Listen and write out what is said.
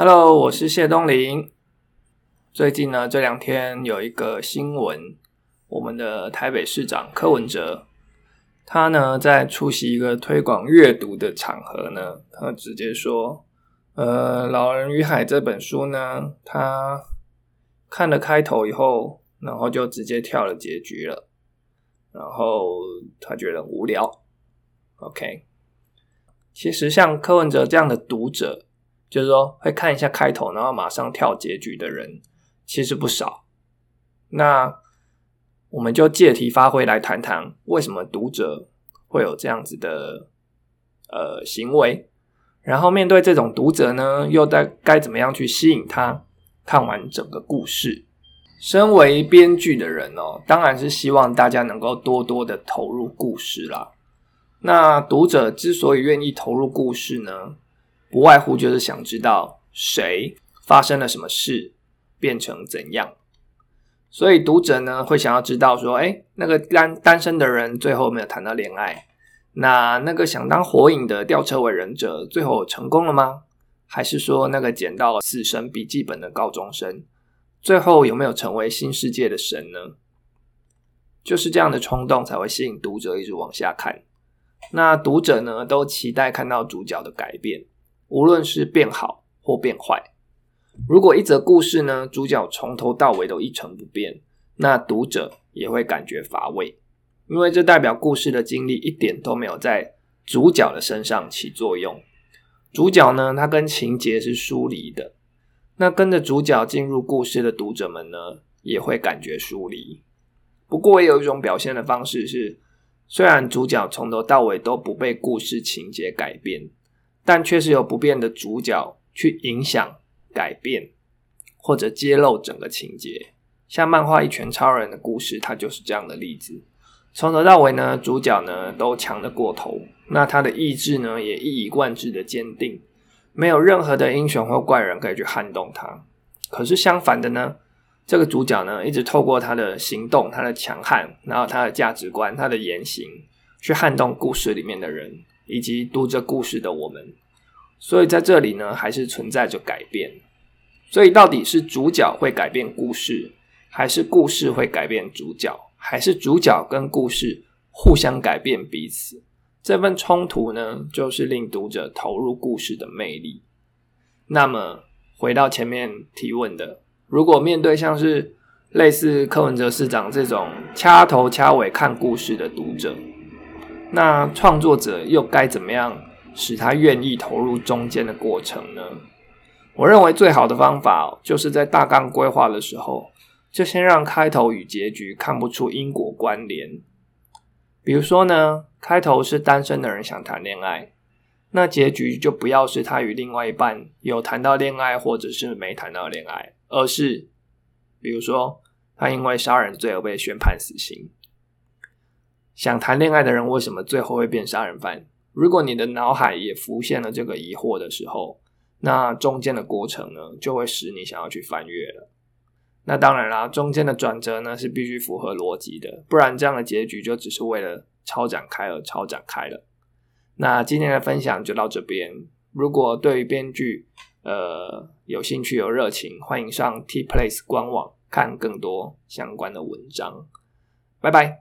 Hello，我是谢东林。最近呢，这两天有一个新闻，我们的台北市长柯文哲，他呢在出席一个推广阅读的场合呢，他直接说：“呃，《老人与海》这本书呢，他看了开头以后，然后就直接跳了结局了，然后他觉得无聊。”OK，其实像柯文哲这样的读者。就是说，会看一下开头，然后马上跳结局的人其实不少。那我们就借题发挥来谈谈，为什么读者会有这样子的呃行为？然后面对这种读者呢，又该该怎么样去吸引他看完整个故事？身为编剧的人哦，当然是希望大家能够多多的投入故事啦。那读者之所以愿意投入故事呢？不外乎就是想知道谁发生了什么事，变成怎样，所以读者呢会想要知道说，哎，那个单单身的人最后没有谈到恋爱，那那个想当火影的吊车尾忍者最后成功了吗？还是说那个捡到了死神笔记本的高中生最后有没有成为新世界的神呢？就是这样的冲动才会吸引读者一直往下看。那读者呢都期待看到主角的改变。无论是变好或变坏，如果一则故事呢，主角从头到尾都一成不变，那读者也会感觉乏味，因为这代表故事的经历一点都没有在主角的身上起作用。主角呢，他跟情节是疏离的，那跟着主角进入故事的读者们呢，也会感觉疏离。不过，也有一种表现的方式是，虽然主角从头到尾都不被故事情节改变。但却是由不变的主角去影响、改变或者揭露整个情节，像漫画《一拳超人》的故事，它就是这样的例子。从头到尾呢，主角呢都强得过头，那他的意志呢也一以贯之的坚定，没有任何的英雄或怪人可以去撼动他。可是相反的呢，这个主角呢一直透过他的行动、他的强悍，然后他的价值观、他的言行，去撼动故事里面的人。以及读着故事的我们，所以在这里呢，还是存在着改变。所以到底是主角会改变故事，还是故事会改变主角，还是主角跟故事互相改变彼此？这份冲突呢，就是令读者投入故事的魅力。那么回到前面提问的，如果面对像是类似柯文哲市长这种掐头掐尾看故事的读者，那创作者又该怎么样使他愿意投入中间的过程呢？我认为最好的方法就是在大纲规划的时候，就先让开头与结局看不出因果关联。比如说呢，开头是单身的人想谈恋爱，那结局就不要是他与另外一半有谈到恋爱，或者是没谈到恋爱，而是比如说他因为杀人罪而被宣判死刑。想谈恋爱的人为什么最后会变杀人犯？如果你的脑海也浮现了这个疑惑的时候，那中间的过程呢，就会使你想要去翻阅了。那当然啦，中间的转折呢是必须符合逻辑的，不然这样的结局就只是为了超展开而超展开了。那今天的分享就到这边。如果对于编剧呃有兴趣有热情，欢迎上 T Place 官网看更多相关的文章。拜拜。